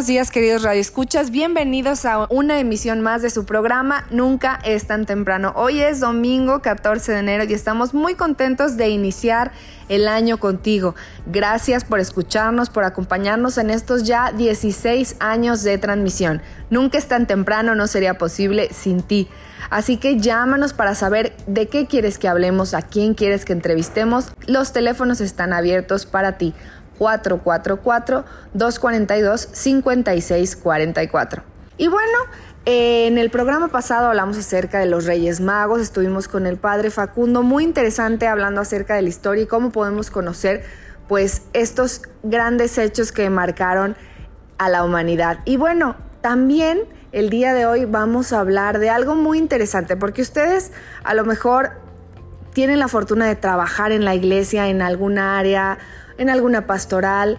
Buenos días queridos radioescuchas, bienvenidos a una emisión más de su programa Nunca es tan temprano. Hoy es domingo 14 de enero y estamos muy contentos de iniciar el año contigo. Gracias por escucharnos, por acompañarnos en estos ya 16 años de transmisión. Nunca es tan temprano, no sería posible sin ti. Así que llámanos para saber de qué quieres que hablemos, a quién quieres que entrevistemos. Los teléfonos están abiertos para ti. 444-242-5644. Y bueno, en el programa pasado hablamos acerca de los Reyes Magos, estuvimos con el padre Facundo, muy interesante hablando acerca de la historia y cómo podemos conocer pues estos grandes hechos que marcaron a la humanidad. Y bueno, también el día de hoy vamos a hablar de algo muy interesante, porque ustedes a lo mejor tienen la fortuna de trabajar en la iglesia, en alguna área en alguna pastoral,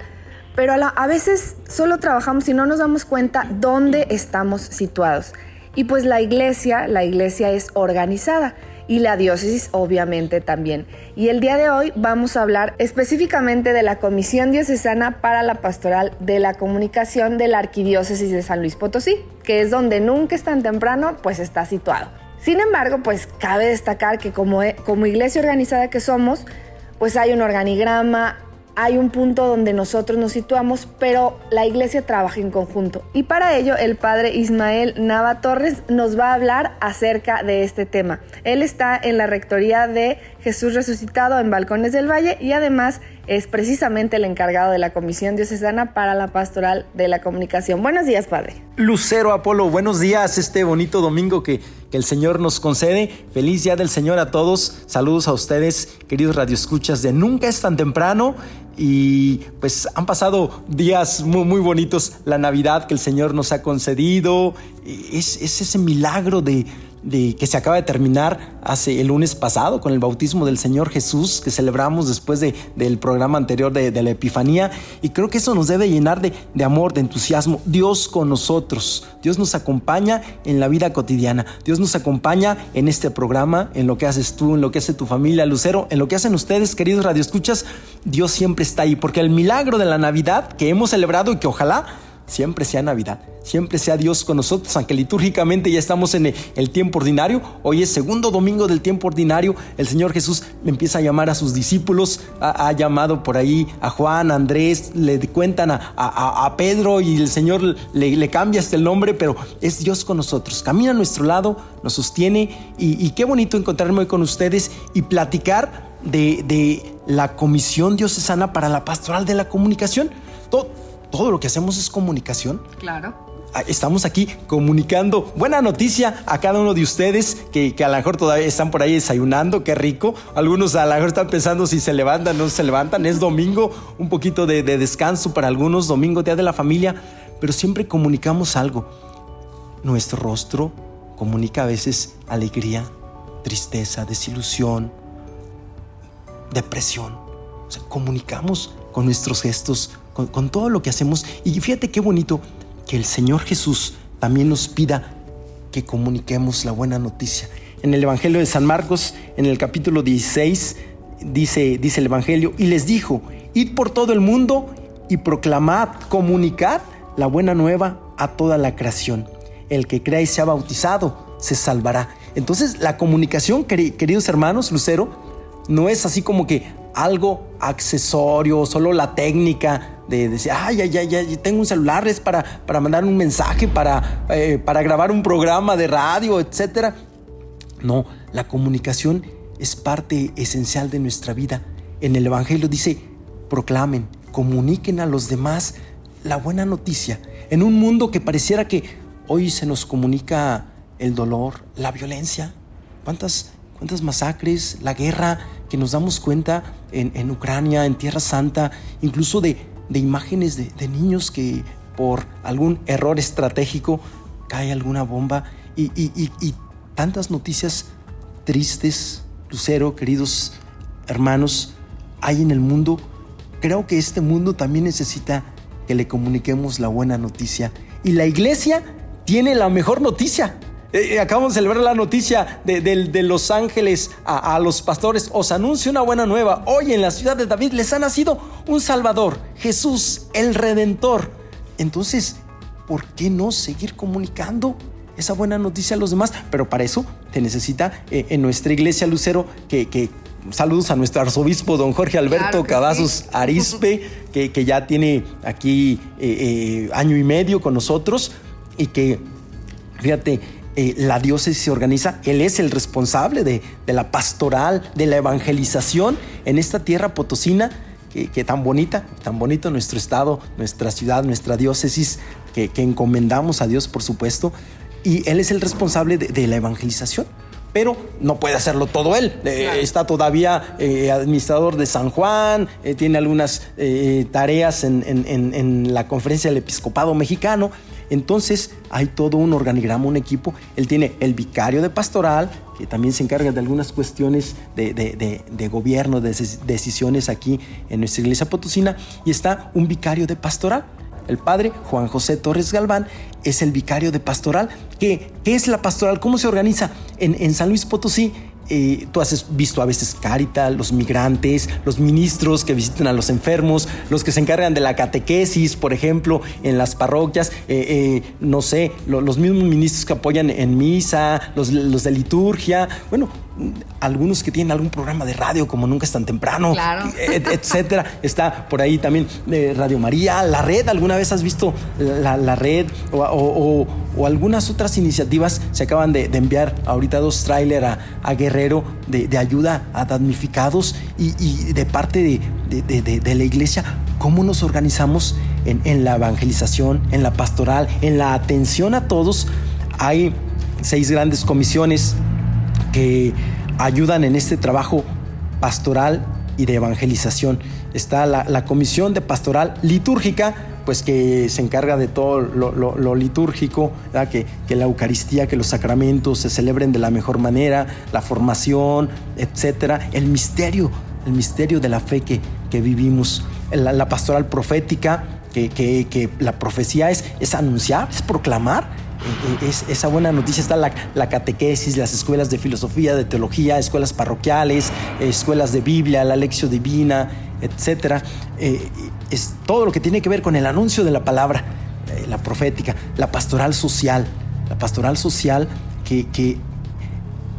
pero a, veces solo trabajamos y no nos damos cuenta dónde estamos situados. Y pues la iglesia, la iglesia es organizada y la diócesis obviamente también. Y el día de hoy vamos a hablar específicamente de la Comisión Diocesana para la Pastoral de la Comunicación de la Arquidiócesis de San Luis Potosí, que es donde nunca es tan temprano, pues está situado. Sin embargo, pues cabe destacar que como, como iglesia organizada que somos, pues hay un organigrama, hay un punto donde nosotros nos situamos, pero la iglesia trabaja en conjunto. Y para ello el padre Ismael Nava Torres nos va a hablar acerca de este tema. Él está en la rectoría de Jesús Resucitado en Balcones del Valle y además es precisamente el encargado de la Comisión Diocesana para la Pastoral de la Comunicación. Buenos días, padre. Lucero Apolo, buenos días este bonito domingo que, el Señor nos concede. Feliz día del Señor a todos. Saludos a ustedes, queridos radioescuchas de Nunca es tan temprano y pues han pasado días muy, muy, bonitos, la Navidad que el Señor nos ha concedido, es, es ese milagro de, que se acaba de terminar hace el lunes pasado con el bautismo del Señor Jesús que celebramos después de, del programa anterior de, de, la Epifanía. Y creo que eso nos debe llenar de, de amor, de entusiasmo. Dios con nosotros, Dios nos acompaña en la vida cotidiana, Dios nos acompaña en este programa, en lo que haces tú, en lo que hace tu familia, Lucero, en lo que hacen ustedes, queridos radioescuchas, Dios siempre está ahí porque el milagro de la Navidad que hemos celebrado y que ojalá siempre sea Navidad, siempre sea Dios con nosotros, aunque litúrgicamente ya estamos en el tiempo ordinario, hoy es segundo domingo del tiempo ordinario, el Señor Jesús empieza a llamar a sus discípulos, ha, llamado por ahí a Juan, a Andrés, le cuentan a, Pedro y el Señor le, cambia hasta el nombre, pero es Dios con nosotros, camina a nuestro lado, nos sostiene y, qué bonito encontrarme hoy con ustedes y platicar de, de la Comisión Diocesana para la Pastoral de la Comunicación. Todo, todo lo que hacemos es comunicación. Claro. Ah, estamos aquí comunicando buena noticia a cada uno de ustedes que, a lo mejor todavía están por ahí desayunando, qué rico. Algunos a lo mejor están pensando si se levantan o no se levantan. Es domingo, un poquito de, de descanso para algunos, domingo, día de la familia, pero siempre comunicamos algo. Nuestro rostro comunica a veces alegría, tristeza, desilusión, depresión. O sea, comunicamos con nuestros gestos con, todo lo que hacemos. Y fíjate qué bonito que el Señor Jesús también nos pida que comuniquemos la buena noticia. En el Evangelio de San Marcos, en el capítulo 16, dice, dice el Evangelio, y les dijo, id por todo el mundo y proclamad, comunicad la buena nueva a toda la creación. El que crea y sea bautizado se salvará. Entonces la comunicación, queridos hermanos, Lucero, no es así como que algo accesorio, solo la técnica de decir, ay, ya, ya, ya, tengo un celular, es para, para mandar un mensaje, para, eh, para grabar un programa de radio, etc. No, la comunicación es parte esencial de nuestra vida. En el Evangelio dice, proclamen, comuniquen a los demás la buena noticia. En un mundo que pareciera que hoy se nos comunica el dolor, la violencia, cuántas, cuántas masacres, la guerra, que nos damos cuenta en, Ucrania, en Tierra Santa, incluso de, imágenes de, niños que por algún error estratégico cae alguna bomba y, y tantas noticias tristes, Lucero, queridos hermanos, hay en el mundo. Creo que este mundo también necesita que le comuniquemos la buena noticia. Y la iglesia tiene la mejor noticia. Eh, eh, acabamos de celebrar la noticia de, Los Ángeles a, los pastores. Os anuncio una buena nueva. Hoy en la ciudad de David les ha nacido un Salvador, Jesús, el Redentor. Entonces, ¿por qué no seguir comunicando esa buena noticia a los demás? Pero para eso te necesita eh, en nuestra iglesia Lucero que, saludos a nuestro arzobispo don Jorge Alberto Cavazos Arispe, que, ya tiene aquí año y medio con nosotros y que, fíjate, eh, la diócesis se organiza, él es el responsable de, la pastoral, de la evangelización en esta tierra potosina, que, tan bonita, tan bonito nuestro estado, nuestra ciudad, nuestra diócesis, que, encomendamos a Dios, por supuesto, y él es el responsable de, la evangelización. Pero no puede hacerlo todo él. Eh, está todavía eh, administrador de San Juan, tiene algunas tareas en, en la conferencia del episcopado mexicano. Entonces hay todo un organigrama, un equipo. Él tiene el vicario de pastoral, que también se encarga de algunas cuestiones de, gobierno, de decisiones aquí en nuestra iglesia potosina, y está un vicario de pastoral. El padre Juan José Torres Galván es el vicario de pastoral. ¿Qué, es la pastoral? ¿Cómo se organiza? En San Luis Potosí eh, tú has visto a veces Caritas, los migrantes, los ministros que visitan a los enfermos, los que se encargan de la catequesis, por ejemplo, en las parroquias, eh, eh, no sé, los mismos ministros que apoyan en misa, los, los de liturgia, bueno, algunos que tienen algún programa de radio como Nunca es tan temprano, etcétera. Está por ahí también eh, Radio María, la red. ¿Alguna vez has visto la, red o, algunas otras iniciativas? Se acaban de, enviar ahorita dos trailers a, Guerrero de, ayuda a damnificados y, de parte de, la iglesia. ¿Cómo nos organizamos en, en la evangelización, en la pastoral, en la atención a todos? Hay seis grandes comisiones que ayudan en este trabajo pastoral y de evangelización. Está la, comisión de pastoral litúrgica, pues que se encarga de todo lo, litúrgico, que, que, la Eucaristía, que los sacramentos se celebren de la mejor manera, la formación, etcétera, el misterio, el misterio de la fe que, que vivimos. La, pastoral profética, que, que, la profecía es, es anunciar, es proclamar es, esa buena noticia está la, la, catequesis, las escuelas de filosofía, de teología, escuelas parroquiales, escuelas de Biblia, la lección divina, etc. Eh, es todo lo que tiene que ver con el anuncio de la palabra, eh, la profética, la pastoral social, la pastoral social que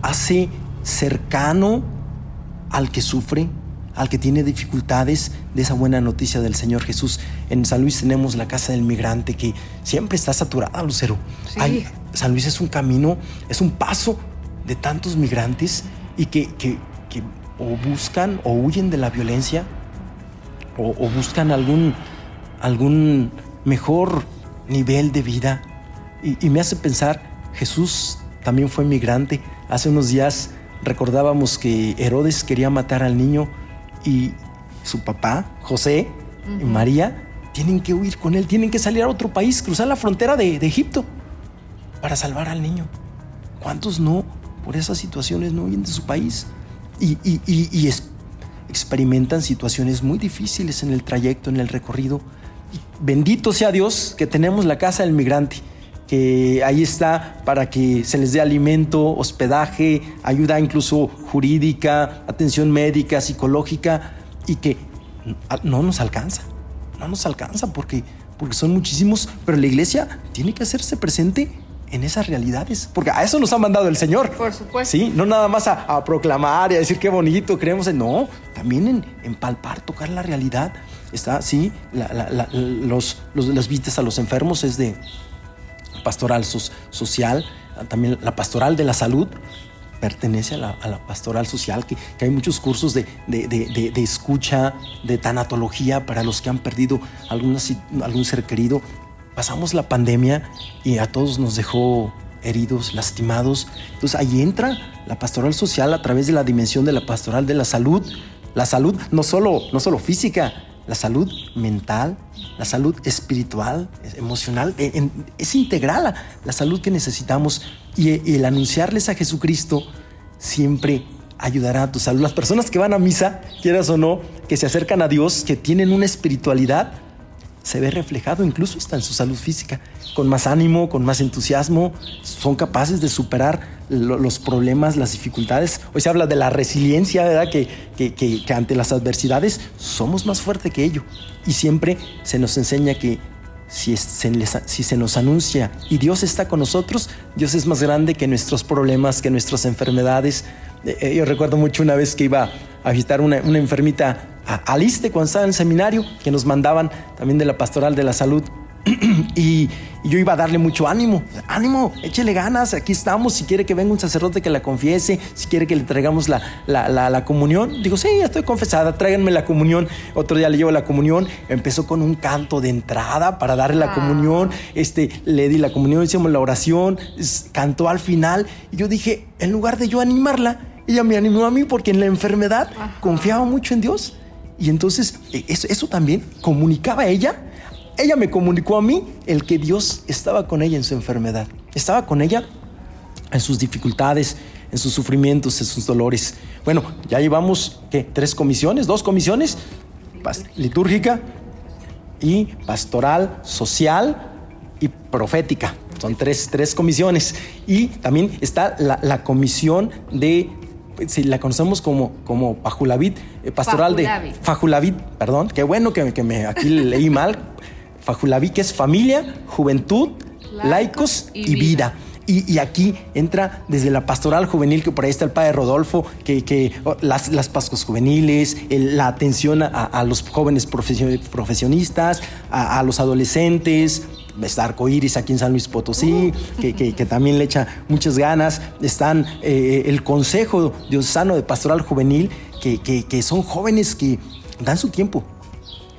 hace cercano al que sufre, al que tiene dificultades de esa buena noticia del Señor Jesús. En San Luis tenemos la casa del migrante que siempre está saturada, Lucero. San Luis es un camino, es un paso de tantos migrantes y que, que, o buscan o huyen de la violencia o, buscan algún, algún mejor nivel de vida. Y, y me hace pensar, Jesús también fue migrante. Hace unos días recordábamos que Herodes quería matar al niño y su papá, José y María, tienen que huir con él, tienen que salir a otro país, cruzar la frontera de, Egipto para salvar al niño. ¿Cuántos no, por esas situaciones, no huyen de su país? Y, experimentan situaciones muy difíciles en el trayecto, en el recorrido. bendito sea Dios que tenemos la casa del migrante, que ahí está para que se les dé alimento, hospedaje, ayuda incluso jurídica, atención médica, psicológica, y que no nos alcanza, no nos alcanza porque, porque son muchísimos, pero la iglesia tiene que hacerse presente en esas realidades, porque a eso nos ha mandado el Señor. Por supuesto. Sí, no nada más a, proclamar y a decir qué bonito, creemos en, no, también en, palpar, tocar la realidad. Está, sí, los, los, las visitas a los enfermos es de pastoral social, también la pastoral de la salud, pertenece a la, pastoral social, que, hay muchos cursos de, escucha, de tanatología para los que han perdido algún ser querido. Pasamos la pandemia y a todos nos dejó heridos, lastimados. Entonces ahí entra la pastoral social a través de la dimensión de la pastoral de la salud. La salud no solo, no solo física, la salud mental, la salud espiritual, emocional, e, es integral la, salud que necesitamos y, el anunciarles a Jesucristo siempre ayudará a tu salud. Las personas que van a misa, quieras o no, que se acercan a Dios, que tienen una espiritualidad, se ve reflejado incluso hasta en su salud física, con más ánimo, con más entusiasmo, son capaces de superar los problemas, las dificultades. Hoy se habla de la resiliencia, ¿verdad? Que, que, ante las adversidades somos más fuertes que ello. Y siempre se nos enseña que si, si se nos anuncia y Dios está con nosotros, Dios es más grande que nuestros problemas, que nuestras enfermedades. Eh, eh, yo recuerdo mucho una vez que iba a visitar una, una enfermita a Aliste cuando estaba en el seminario, que nos mandaban también de la pastoral de la salud. y, yo iba a darle mucho ánimo. Ánimo, échele ganas, aquí estamos. Si quiere que venga un sacerdote que la confiese, si quiere que le traigamos la, la, comunión. Digo, sí, ya estoy confesada, tráiganme la comunión. Otro día le llevo la comunión. Empezó con un canto de entrada para darle la ah. comunión. Este, le di la comunión, hicimos la oración, cantó al final. Y yo dije, en lugar de yo animarla, ella me animó a mí porque en la enfermedad confiaba mucho en Dios. Y entonces e, eso, también comunicaba a ella. Ella me comunicó a mí el que Dios estaba con ella en su enfermedad. Estaba con ella en sus dificultades, en sus sufrimientos, en sus dolores. Bueno, ya llevamos, ¿qué? Tres comisiones, dos comisiones, litúrgica y pastoral, social y profética. Son tres, tres comisiones. Y también está la, la comisión de si la conocemos como, como Pajulavit, eh, pastoral de Fajulavit, perdón, qué bueno que, que me aquí leí mal. Fajulavit, que es familia, juventud, laicos, y, vida. Y, aquí entra desde la pastoral juvenil, que por ahí está el padre Rodolfo, que, oh, las, las pascos juveniles, la atención a, los jóvenes profesionistas, a los adolescentes, está Arcoiris aquí en San Luis Potosí, que, también le echa muchas ganas. Están eh, el Consejo Diocesano de Pastoral Juvenil, que, son jóvenes que dan su tiempo,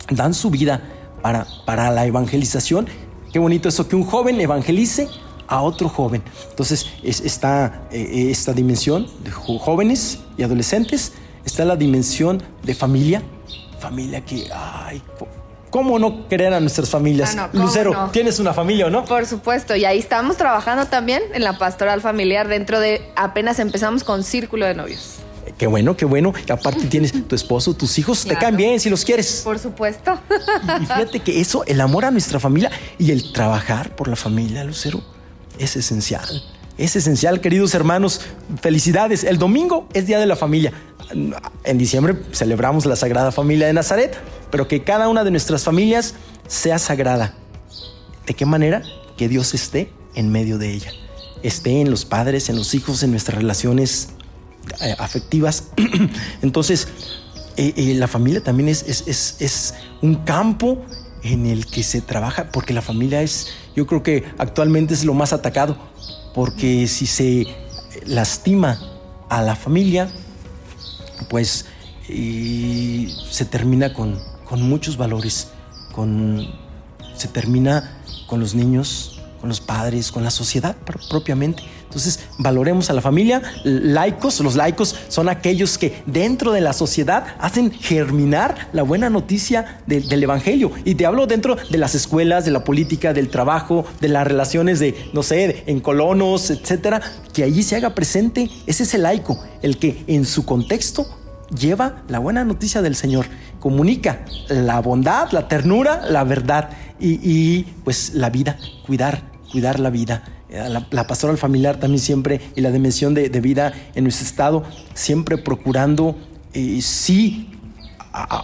dan su vida para, para la evangelización. Qué bonito eso, que un joven evangelice a otro joven. Entonces está eh, esta dimensión de jóvenes y adolescentes, está la dimensión de familia, familia que, ay, ¿Cómo no querer a nuestras familias? Ah, Lucero, ¿tienes una familia o no? Por supuesto, y ahí estamos trabajando también en la pastoral familiar dentro de apenas empezamos con Círculo de Novios. Qué bueno, qué bueno. Y aparte tienes tu esposo, tus hijos, te caen bien si los quieres. Por supuesto. Y fíjate que eso, el amor a nuestra familia y el trabajar por la familia, Lucero, es esencial. Es esencial, queridos hermanos. Felicidades. El domingo es Día de la Familia. En diciembre celebramos la Sagrada Familia de Nazaret pero que cada una de nuestras familias sea sagrada. ¿De qué manera? Que Dios esté en medio de ella. Esté en los padres, en los hijos, en nuestras relaciones eh, afectivas. Entonces, eh, eh, la familia también es, es, es, un campo en el que se trabaja, porque la familia es, yo creo que actualmente es lo más atacado, porque si se lastima a la familia, pues se termina con, con muchos valores, con, se termina con los niños, con los padres, con la sociedad propiamente. Entonces, valoremos a la familia. Laicos, los laicos son aquellos que dentro de la sociedad hacen germinar la buena noticia del Evangelio. Y te hablo dentro de las escuelas, de la política, del trabajo, de las relaciones de, no sé, en colonos, etcétera, que allí se haga presente. Ese es el laico, el que en su contexto lleva la buena noticia del Señor, comunica la bondad, la ternura, la verdad y, pues la vida, cuidar, cuidar la vida. La, la pastoral familiar también siempre y la dimensión de, vida en nuestro estado, siempre procurando, eh, sí,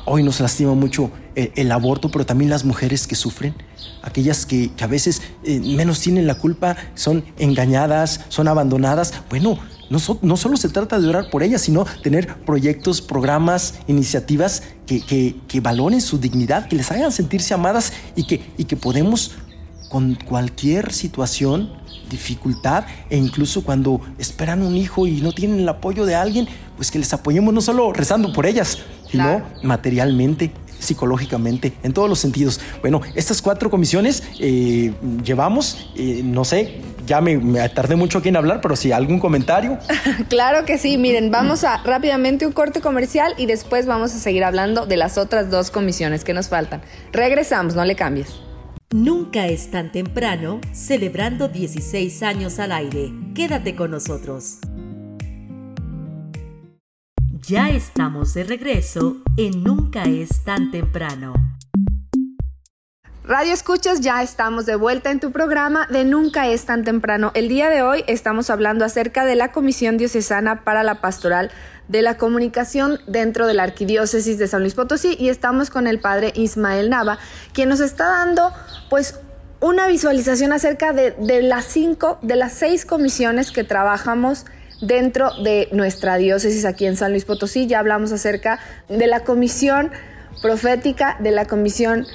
hoy nos lastima mucho el, aborto, pero también las mujeres que sufren, aquellas que, a veces eh, menos tienen la culpa, son engañadas, son abandonadas. Bueno, no, no, solo se trata de orar por ellas, sino tener proyectos, programas, iniciativas que, que, valoren su dignidad, que les hagan sentirse amadas y que, y que podemos con cualquier situación, dificultad e incluso cuando esperan un hijo y no tienen el apoyo de alguien, pues que les apoyemos no solo rezando por ellas, sino materialmente, psicológicamente, en todos los sentidos. Bueno, estas cuatro comisiones eh, llevamos, eh, no sé, ya me, me, tardé mucho aquí en hablar, pero si algún comentario. claro que sí, miren, vamos a rápidamente un corte comercial y después vamos a seguir hablando de las otras dos comisiones que nos faltan. Regresamos, no le cambies. Nunca es tan temprano, celebrando 16 años al aire. Quédate con nosotros. Ya estamos de regreso en Nunca es tan temprano. Radio Escuchas, ya estamos de vuelta en tu programa de Nunca es tan temprano. El día de hoy estamos hablando acerca de la Comisión Diocesana para la Pastoral de la Comunicación dentro de la Arquidiócesis de San Luis Potosí y estamos con el padre Ismael Nava, quien nos está dando pues una visualización acerca de, de las cinco, de las seis comisiones que trabajamos dentro de nuestra diócesis aquí en San Luis Potosí. Ya hablamos acerca de la comisión profética, de la comisión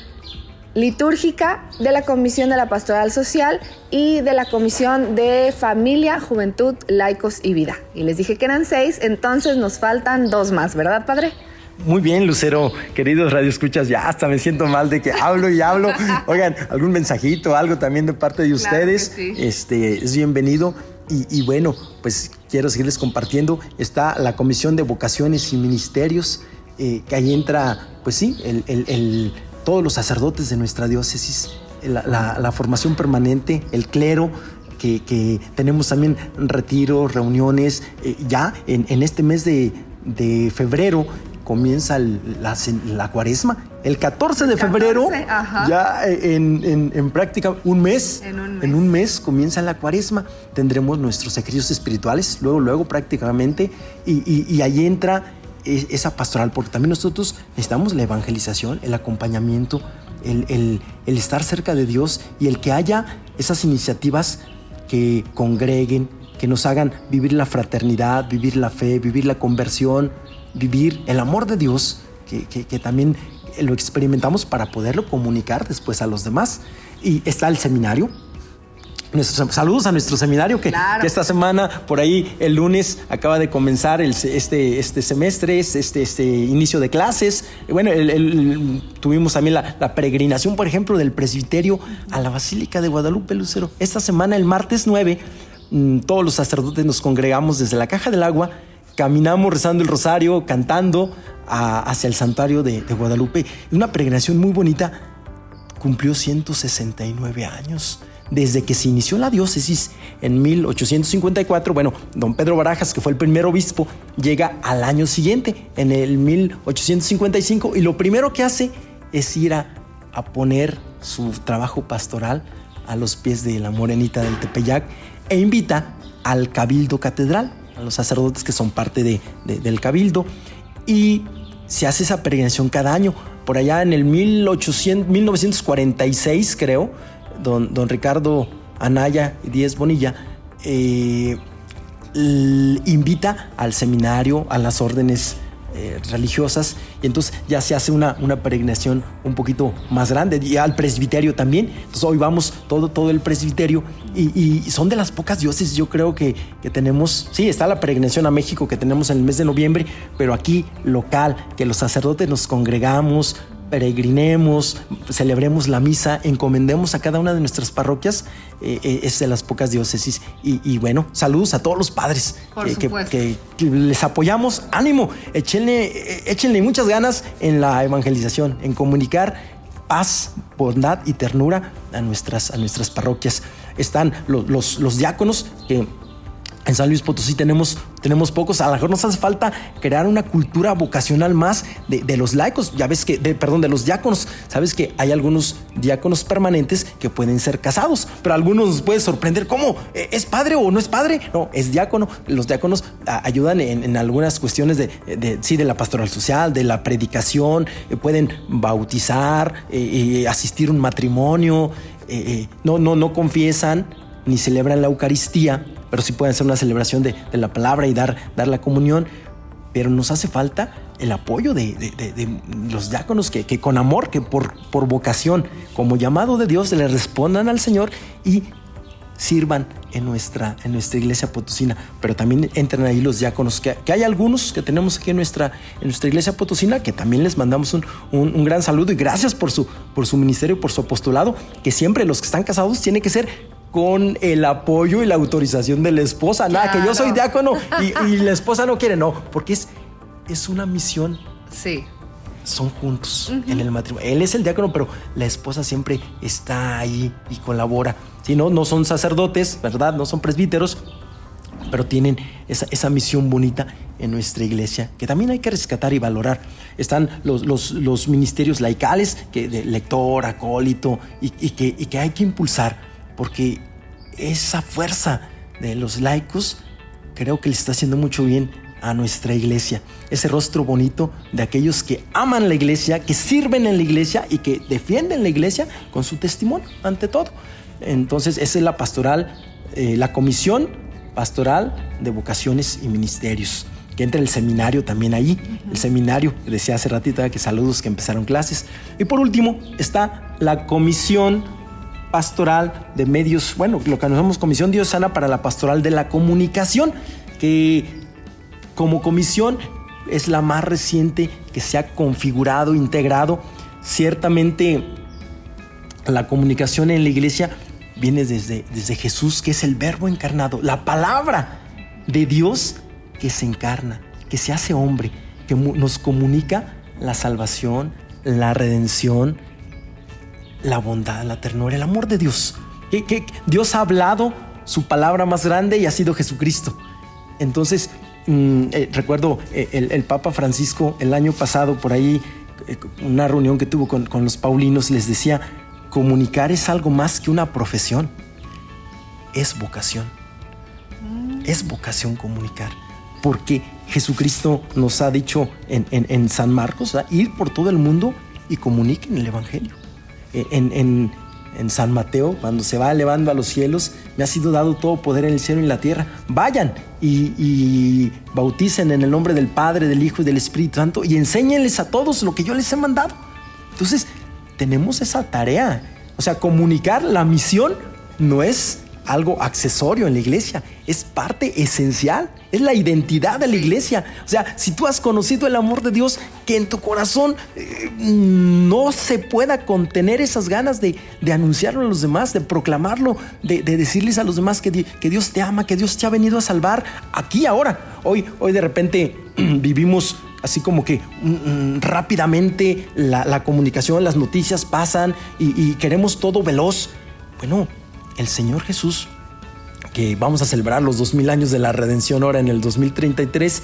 litúrgica, de la comisión de la pastoral social y de la comisión de familia, juventud, laicos y vida. Y les dije que eran seis, entonces nos faltan dos más, ¿verdad, padre? Muy bien, Lucero, queridos radioescuchas, ya hasta me siento mal de que hablo y hablo. Oigan, algún mensajito, algo también de parte de ustedes, este, es bienvenido. Y, bueno, pues quiero seguirles compartiendo. Está la Comisión de Vocaciones y Ministerios, eh, que ahí entra, pues sí, el, todos los sacerdotes de nuestra diócesis, la, formación permanente, el clero, que, tenemos también retiros, reuniones. Eh, ya en, este mes de, de febrero comienza la, cuaresma. El 14 de febrero, ya en, práctica un mes, en un mes, comienza la cuaresma. Tendremos nuestros ejercicios espirituales, luego, luego prácticamente, y, ahí entra esa pastoral, porque también nosotros necesitamos la evangelización, el acompañamiento, el, el estar cerca de Dios y el que haya esas iniciativas que congreguen, que nos hagan vivir la fraternidad, vivir la fe, vivir la conversión, vivir el amor de Dios, que, también lo experimentamos para poderlo comunicar después a los demás. Y está el seminario, Nuestros, saludos a nuestro seminario que, esta semana, por ahí el lunes, acaba de comenzar este, este semestre, este, este inicio de clases. Bueno, tuvimos también la, peregrinación, por ejemplo, del presbiterio a la Basílica de Guadalupe Lucero. Esta semana, el martes 9, mm, todos los sacerdotes nos congregamos desde la Caja del Agua caminamos rezando el rosario, cantando hacia el santuario de, Guadalupe. Una peregrinación muy bonita. Cumplió 169 años. Desde que se inició la diócesis en 1854, bueno, don Pedro Barajas, que fue el primer obispo, llega al año siguiente, en el 1855, y lo primero que hace es ir a, poner su trabajo pastoral a los pies de la morenita del Tepeyac e invita al Cabildo Catedral a los sacerdotes que son parte de, del cabildo y se hace esa peregrinación cada año. Por allá en el 1800, 1946 creo, don, Ricardo Anaya Díez Bonilla eh, invita al seminario, a las órdenes eh, religiosas y entonces ya se hace una, una peregrinación un poquito más grande y al presbiterio también. Entonces hoy vamos todo, todo el presbiterio y, son de las pocas dioses yo creo que, que, tenemos, sí, está la peregrinación a México que tenemos en el mes de noviembre, pero aquí local, que los sacerdotes nos congregamos, peregrinemos, celebremos la misa, encomendemos a cada una de nuestras parroquias, eh, eh, es de las pocas diócesis. Y, bueno, saludos a todos los padres que, les apoyamos. Ánimo, échenle, échenle muchas ganas en la evangelización, en comunicar paz, bondad y ternura a nuestras, a nuestras parroquias. Están los, los, los diáconos que en San Luis Potosí tenemos, tenemos pocos. A lo mejor nos hace falta crear una cultura vocacional más de, los laicos. Ya ves que, perdón, de los diáconos. Sabes que hay algunos diáconos permanentes que pueden ser casados, pero algunos nos puede sorprender. ¿Cómo? ¿E, ¿Es padre o no es padre? No, es diácono. Los diáconos ayudan en, algunas cuestiones de, sí, de la pastoral social, de la predicación. Eh, pueden bautizar, eh, eh, asistir a un matrimonio. no, no, no confiesan ni celebran la Eucaristía pero sí pueden hacer una celebración de, la palabra y dar, dar la comunión. Pero nos hace falta el apoyo de, los diáconos que, con amor, que por, por vocación, como llamado de Dios, le respondan al Señor y sirvan en nuestra, en nuestra iglesia potosina. Pero también entran ahí los diáconos, que, hay algunos que tenemos aquí en nuestra, en nuestra iglesia potosina, que también les mandamos un, un, gran saludo y gracias por su, por su ministerio, por su apostolado, que siempre los que están casados tienen que ser con el apoyo y la autorización de la esposa. Nada, que yo soy diácono y, la esposa no quiere, no, porque es, es una misión. Sí. Son juntos en el matrimonio. Él es el diácono, pero la esposa siempre está ahí y colabora. Si no, no son sacerdotes, ¿verdad? No son presbíteros, pero tienen esa, misión bonita en nuestra iglesia que también hay que rescatar y valorar. Están los, los, ministerios laicales, que de lector, acólito, y, que, y que hay que impulsar porque esa fuerza de los laicos creo que le está haciendo mucho bien a nuestra iglesia. Ese rostro bonito de aquellos que aman la iglesia, que sirven en la iglesia y que defienden la iglesia con su testimonio ante todo. Entonces, esa es la pastoral, eh, la comisión pastoral de vocaciones y ministerios. Que entra el seminario también ahí. El seminario, decía hace ratito que saludos que empezaron clases. Y por último está la comisión pastoral de medios, bueno, lo que conocemos Comisión Diosana para la Pastoral de la Comunicación, que como comisión es la más reciente que se ha configurado, integrado. Ciertamente la comunicación en la iglesia viene desde, desde Jesús, que es el verbo encarnado, la palabra de Dios que se encarna, que se hace hombre, que nos comunica la salvación, la redención, la bondad, la ternura, el amor de Dios. Que, Dios ha hablado su palabra más grande y ha sido Jesucristo. Entonces, mm, eh, recuerdo eh, el, Papa Francisco el año pasado, por ahí, eh, una reunión que tuvo con, con los paulinos, les decía, comunicar es algo más que una profesión, es vocación. Es vocación comunicar. Porque Jesucristo nos ha dicho en, San Marcos, ir por todo el mundo y comuniquen el Evangelio en, San Mateo, cuando se va elevando a los cielos, me ha sido dado todo poder en el cielo y en la tierra. Vayan y, bauticen en el nombre del Padre, del Hijo y del Espíritu Santo y enséñenles a todos lo que yo les he mandado. Entonces, tenemos esa tarea. O sea, comunicar la misión no es algo accesorio en la iglesia, es parte esencial, es la identidad de la iglesia. O sea, si tú has conocido el amor de Dios, que en tu corazón eh, no se pueda contener esas ganas de, anunciarlo a los demás, de proclamarlo, de, decirles a los demás que, que, Dios te ama, que Dios te ha venido a salvar aquí ahora. Hoy, hoy de repente vivimos así como que mm, mm, rápidamente la, comunicación, las noticias pasan y, y queremos todo veloz. Bueno, el Señor Jesús, que vamos a celebrar los dos mil años de la redención ahora en el 2033,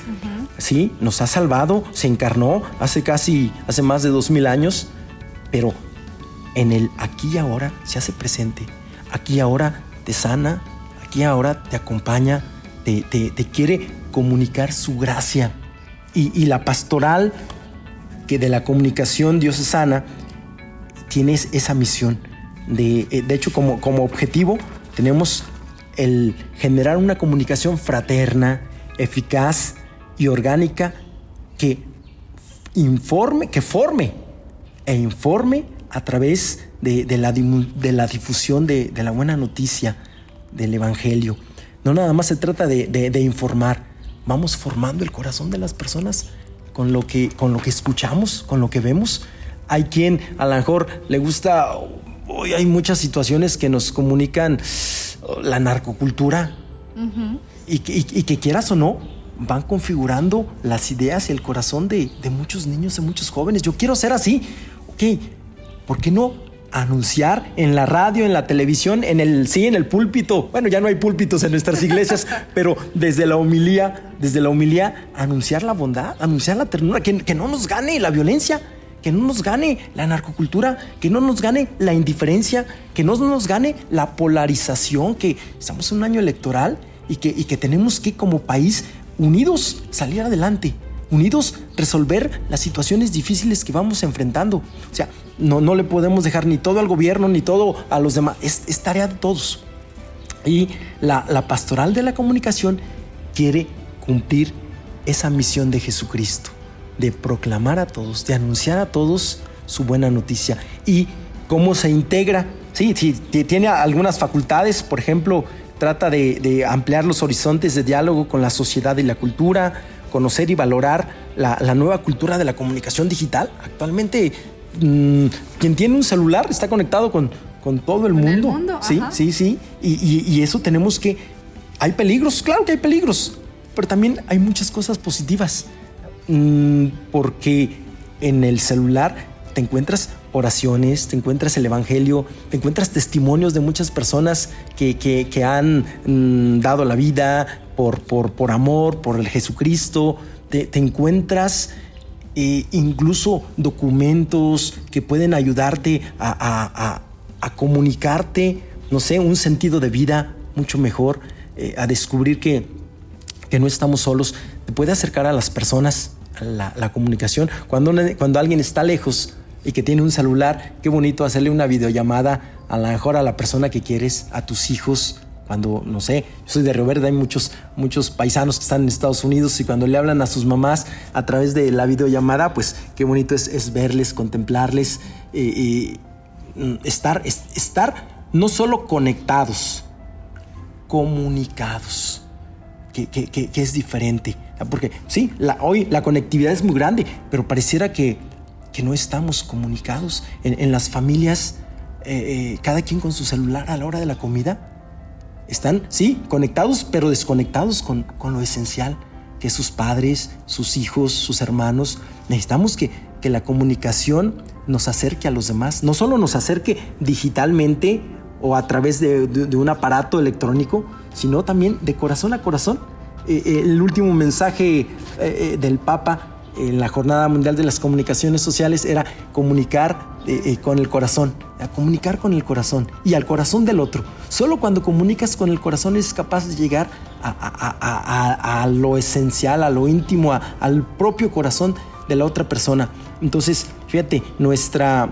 sí, nos ha salvado, se encarnó hace casi, hace más de dos mil años, pero en el aquí y ahora se hace presente. Aquí y ahora te sana, aquí y ahora te acompaña, te, quiere comunicar su gracia. Y, la pastoral que de la comunicación diocesana tienes esa misión eh, de, hecho, como, como objetivo tenemos el generar una comunicación fraterna, eficaz y orgánica que informe, que forme e informe a través de, la, de la, difusión de, la buena noticia del Evangelio. No nada más se trata de, informar, vamos formando el corazón de las personas con lo, que, con lo que escuchamos, con lo que vemos. Hay quien a lo mejor le gusta hoy hay muchas situaciones que nos comunican oh, la narcocultura y, que quieras o no, van configurando las ideas y el corazón de, muchos niños, de muchos jóvenes. Yo quiero ser así. Ok, ¿por qué no anunciar en la radio, en la televisión, en el sí, en el púlpito. Bueno, ya no hay púlpitos en nuestras iglesias, pero desde la humilía, desde la humilía, anunciar la bondad, anunciar la ternura, que, que no nos gane la violencia, que no nos gane la narcocultura, que no nos gane la indiferencia, que no nos gane la polarización, que estamos en un año electoral y que, y que tenemos que como país unidos salir adelante unidos resolver las situaciones difíciles que vamos enfrentando. O sea, no, no le podemos dejar ni todo al gobierno ni todo a los demás. Es, tarea de todos. Y la, la pastoral de la comunicación quiere cumplir esa misión de Jesucristo, de proclamar a todos, de anunciar a todos su buena noticia. Y cómo se integra. Sí, sí tiene algunas facultades, por ejemplo, trata de, de ampliar los horizontes de diálogo con la sociedad y la cultura, conocer y valorar la, nueva cultura de la comunicación digital. Actualmente, mm, quien tiene un celular está conectado con, con todo el mundo. sí, sí, sí. Y, eso tenemos que... Hay peligros, claro que hay peligros, pero también hay muchas cosas positivas. Mm, porque en el celular te encuentras oraciones, te encuentras el Evangelio, te encuentras testimonios de muchas personas que, han mm, dado la vida por, por, amor, por el Jesucristo, te, encuentras eh, incluso documentos que pueden ayudarte a, comunicarte, no sé, un sentido de vida mucho mejor, eh, a descubrir que, que no estamos solos, te puede acercar a las personas, la comunicación. Cuando, cuando alguien está lejos, y que tiene un celular, qué bonito hacerle una videollamada a lo mejor a la persona que quieres, a tus hijos, cuando, no sé, yo soy de Río Verde, hay muchos, muchos paisanos que están en Estados Unidos y cuando le hablan a sus mamás a través de la videollamada, pues qué bonito es, verles, contemplarles, y mm, estar, estar no solo conectados, comunicados, que, que, es diferente. Porque sí, hoy la conectividad es muy grande, pero pareciera que que no estamos comunicados en, las familias, eh, eh, cada quien con su celular a la hora de la comida. Están, sí, conectados, pero desconectados con, lo esencial, que sus padres, sus hijos, sus hermanos. Necesitamos que, que la comunicación nos acerque a los demás, no solo nos acerque digitalmente o a través de, un aparato electrónico, sino también de corazón a corazón. Eh, el último mensaje del Papa en la Jornada Mundial de las Comunicaciones Sociales era comunicar eh, eh, con el corazón, a comunicar con el corazón y al corazón del otro. Solo cuando comunicas con el corazón es capaz de llegar a, lo esencial, a lo íntimo, al propio corazón de la otra persona. Entonces, fíjate, nuestra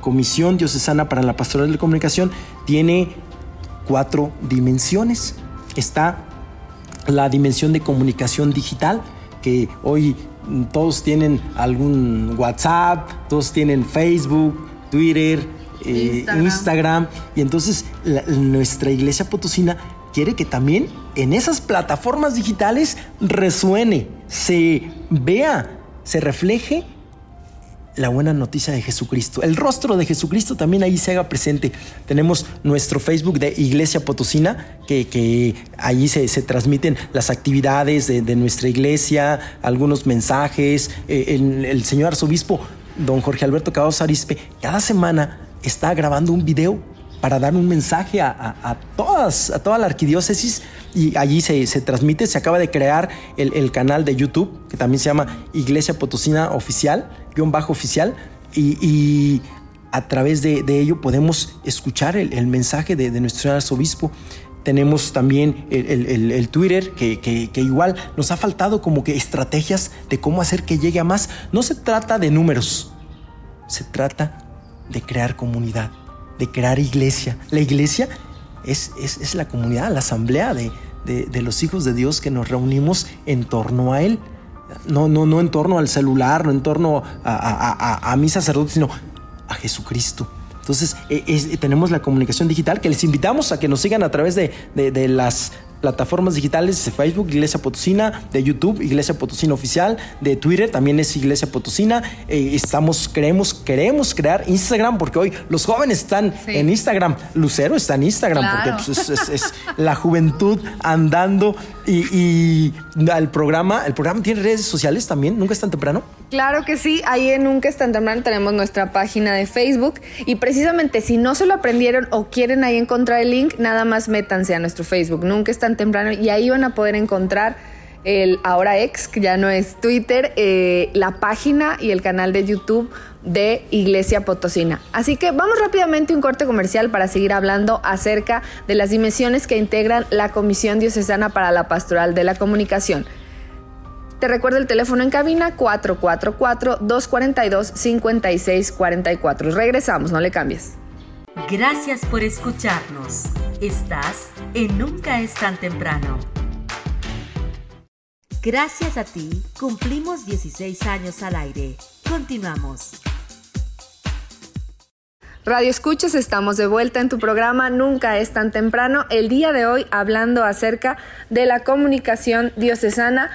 Comisión Diocesana para la Pastoral de Comunicación tiene cuatro dimensiones. Está la dimensión de comunicación digital, que hoy todos tienen algún WhatsApp, todos tienen Facebook, Twitter, eh, Instagram. Y entonces nuestra iglesia potosina quiere que también en esas plataformas digitales resuene, se vea, se refleje la buena noticia de Jesucristo. El rostro de Jesucristo también ahí se haga presente. Tenemos nuestro Facebook de Iglesia Potosina, que, que allí se, transmiten las actividades de, nuestra iglesia, algunos mensajes. Eh, el, señor arzobispo, don Jorge Alberto Caos Arispe, cada semana está grabando un video para dar un mensaje a, todas, a toda la arquidiócesis y allí se, transmite, se acaba de crear el, canal de YouTube que también se llama Iglesia Potosina Oficial, guion bajo oficial, y, a través de, ello podemos escuchar el, mensaje de, nuestro arzobispo. Tenemos también el, Twitter, que, igual nos ha faltado como que estrategias de cómo hacer que llegue a más. No se trata de números, se trata de crear comunidad de crear iglesia. La iglesia es, es, la comunidad, la asamblea de, de, los hijos de Dios que nos reunimos en torno a Él. No, no, no en torno al celular, no en torno a, a, mi sacerdote, sino a Jesucristo. Entonces, e, tenemos la comunicación digital que les invitamos a que nos sigan a través de, de, las plataformas digitales de Facebook, Iglesia Potosina, de YouTube, Iglesia Potosina Oficial, de Twitter, también es Iglesia Potosina. Eh, estamos, queremos, queremos crear Instagram porque hoy los jóvenes están en Instagram. Lucero está en Instagram porque pues, es, la juventud andando y, y el programa, el programa tiene redes sociales también, nunca es tan temprano. Claro que sí, ahí en Nunca es tan temprano tenemos nuestra página de Facebook y precisamente si no se lo aprendieron o quieren ahí encontrar el link, nada más métanse a nuestro Facebook, Nunca es tan temprano y ahí van a poder encontrar el ahora ex, que ya no es Twitter, eh, la página y el canal de YouTube de Iglesia Potosina. Así que vamos rápidamente a un corte comercial para seguir hablando acerca de las dimensiones que integran la Comisión Diocesana para la Pastoral de la Comunicación. Te recuerdo el teléfono en cabina 444-242-5644. Regresamos, no le cambies. Gracias por escucharnos. Estás en Nunca es tan temprano. Gracias a ti, cumplimos 16 años al aire. Continuamos. Radio Escuchas, estamos de vuelta en tu programa Nunca es tan temprano. El día de hoy hablando acerca de la comunicación diocesana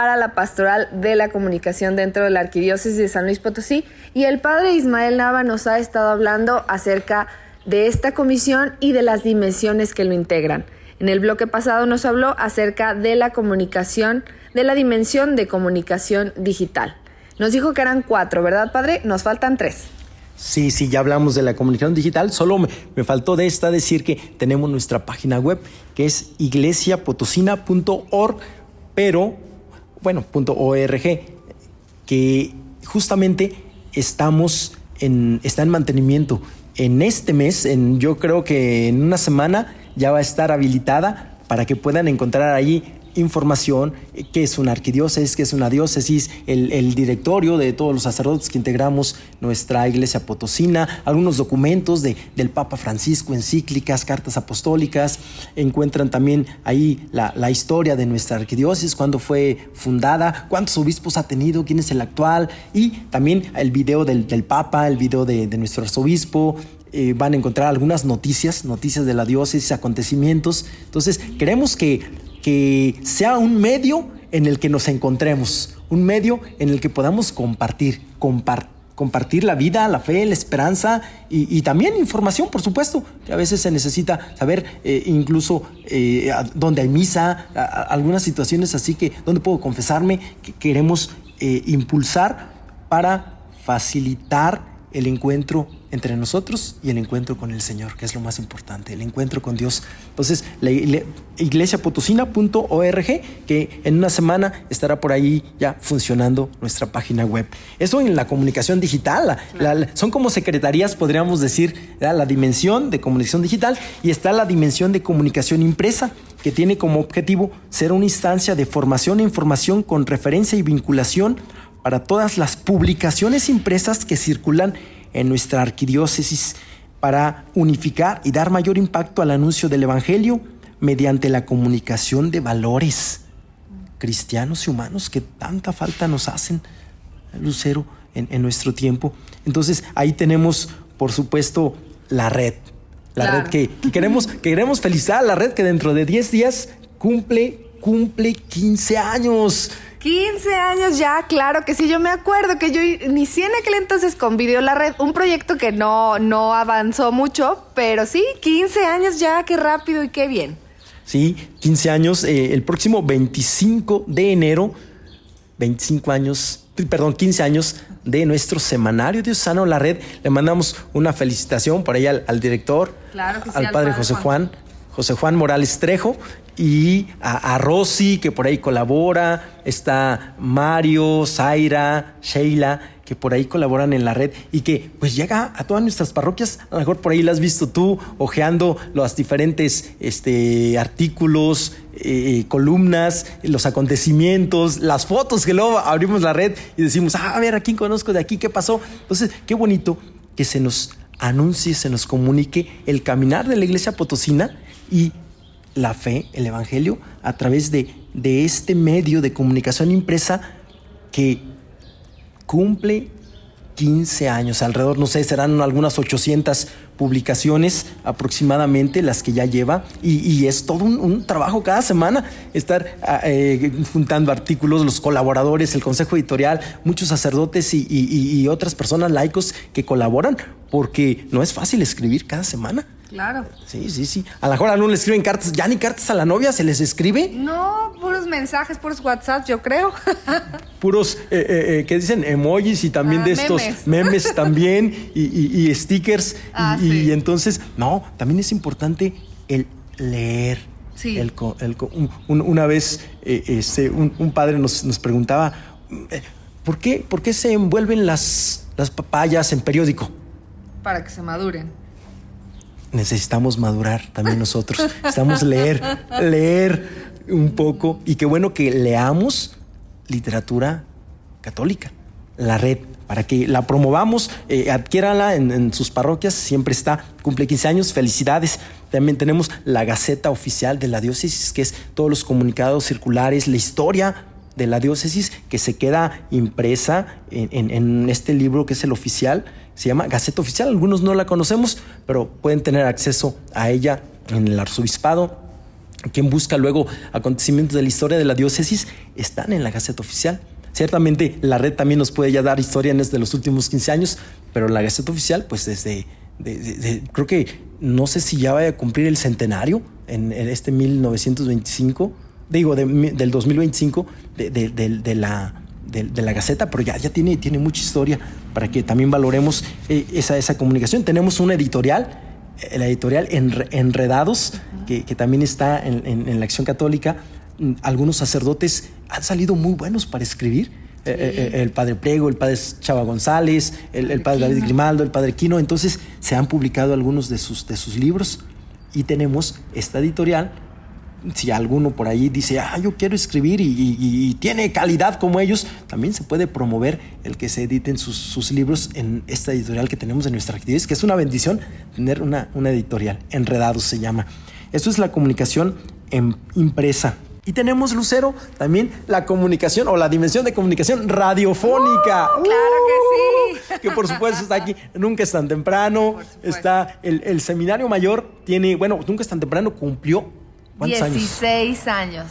para la pastoral de la comunicación dentro de la Arquidiócesis de San Luis Potosí y el padre Ismael Nava nos ha estado hablando acerca de esta comisión y de las dimensiones que lo integran. En el bloque pasado nos habló acerca de la comunicación, de la dimensión de comunicación digital. Nos dijo que eran cuatro, ¿verdad, padre? Nos faltan tres. Sí, sí, ya hablamos de la comunicación digital. Solo me, faltó de esta decir que tenemos nuestra página web que es iglesiapotosina.org, pero bueno, .org, que justamente estamos en, está en mantenimiento. En este mes, en, yo creo que en una semana ya va a estar habilitada para que puedan encontrar allí información, eh, qué es una arquidiócesis, qué es una diócesis, el, directorio de todos los sacerdotes que integramos nuestra iglesia potosina, algunos documentos de, del Papa Francisco, encíclicas, cartas apostólicas, encuentran también ahí la, historia de nuestra arquidiócesis, cuándo fue fundada, cuántos obispos ha tenido, quién es el actual, y también el video del, Papa, el video de, nuestro arzobispo, eh, van a encontrar algunas noticias, noticias de la diócesis, acontecimientos. Entonces, queremos que que sea un medio en el que nos encontremos, un medio en el que podamos compartir, compartir la vida, la fe, la esperanza y, también información, por supuesto, que a veces se necesita saber eh, incluso eh, dónde hay misa, algunas situaciones así que dónde puedo confesarme, que queremos eh, impulsar para facilitar el encuentro entre nosotros y el encuentro con el Señor, que es lo más importante, el encuentro con Dios. Entonces, la, iglesiapotosina.org, que en una semana estará por ahí ya funcionando nuestra página web. Eso en la comunicación digital, son como secretarías, podríamos decir, la dimensión de comunicación digital y está la dimensión de comunicación impresa, que tiene como objetivo ser una instancia de formación e información con referencia y vinculación para todas las publicaciones impresas que circulan en nuestra arquidiócesis para unificar y dar mayor impacto al anuncio del Evangelio mediante la comunicación de valores cristianos y humanos que tanta falta nos hacen, Lucero, en, nuestro tiempo. Entonces ahí tenemos, por supuesto, la red. La red que, queremos, que queremos felicitar a la red que dentro de 10 días cumple, cumple 15 años. 15 años ya, claro que sí, yo me acuerdo que yo inicié en aquel entonces con Video La Red, un proyecto que no, no avanzó mucho, pero sí, 15 años ya, qué rápido y qué bien. Sí, 15 años, eh, el próximo 25 de enero, 25 años, perdón, 15 años de nuestro semanario Diosano La Red. Le mandamos una felicitación por ahí al, director, al, padre José Juan. José Juan Morales Trejo y a, Rosy, que por ahí colabora, está Mario, Zaira, Sheila, que por ahí colaboran en la red y que pues llega a todas nuestras parroquias, a lo mejor por ahí las has visto tú, ojeando los diferentes este, artículos, eh, columnas, los acontecimientos, las fotos que luego abrimos la red y decimos, ah, a ver, ¿a quién conozco de aquí? ¿Qué pasó? Entonces, qué bonito que se nos anuncie, se nos comunique el caminar de la iglesia potosina y la fe, el Evangelio, a través de, de este medio de comunicación impresa que cumple 15 años, alrededor, no sé, serán algunas 800 publicaciones aproximadamente las que ya lleva y, es todo un, trabajo cada semana estar ah, eh, juntando artículos, los colaboradores, el consejo editorial, muchos sacerdotes y, y otras personas laicos que colaboran porque no es fácil escribir cada semana. Claro. Sí, sí, sí. A lo mejor a no le escriben cartas, ya ni cartas a la novia se les escribe. No, puros mensajes, puros WhatsApp, yo creo. puros, eh, eh, eh, ¿qué dicen? Emojis y también ah, de estos memes, también y, stickers. Ah, y, entonces, no, también es importante el leer. Sí. El, una vez este, un, padre nos, preguntaba, ¿por qué, ¿por qué se envuelven las, las papayas en periódico? Para que se maduren necesitamos madurar también nosotros. Necesitamos leer, leer un poco. Y qué bueno que leamos literatura católica, la red, para que la promovamos, eh, adquiérala en, sus parroquias, siempre está, cumple 15 años, felicidades. También tenemos la Gaceta Oficial de la Diócesis, que es todos los comunicados circulares, la historia de la diócesis que se queda impresa en este libro que es el oficial se llama Gaceta Oficial. Algunos no la conocemos, pero pueden tener acceso a ella en el arzobispado. Quien busca luego acontecimientos de la historia de la diócesis están en la Gaceta Oficial. Ciertamente la red también nos puede ya dar historias desde los últimos 15 años, pero la Gaceta Oficial, pues desde, creo que no sé si ya vaya a cumplir el centenario en, este 1925, digo, del 2025 de la de, la Gaceta, pero ya, ya tiene, tiene mucha historia para que también valoremos eh, esa, esa comunicación. Tenemos una editorial, eh, la editorial Enredados, que, también está en, la Acción Católica. Mm, algunos sacerdotes han salido muy buenos para escribir. Eh, el padre Prego, el padre Chava González, el, padre David Grimaldo, el padre Quino. Entonces se han publicado algunos de sus, de sus libros y tenemos esta editorial si alguno por ahí dice, ah, yo quiero escribir y, tiene calidad como ellos, también se puede promover el que se editen sus, libros en esta editorial que tenemos en nuestra actividad, que es una bendición tener una, una editorial, Enredados se llama. Esto es la comunicación en, impresa. Y tenemos, Lucero, también la comunicación o la dimensión de comunicación radiofónica. ¡Uh! claro que sí. Que por supuesto está aquí, nunca es tan temprano. Está el, el seminario mayor, tiene, bueno, nunca es tan temprano, cumplió 16 años?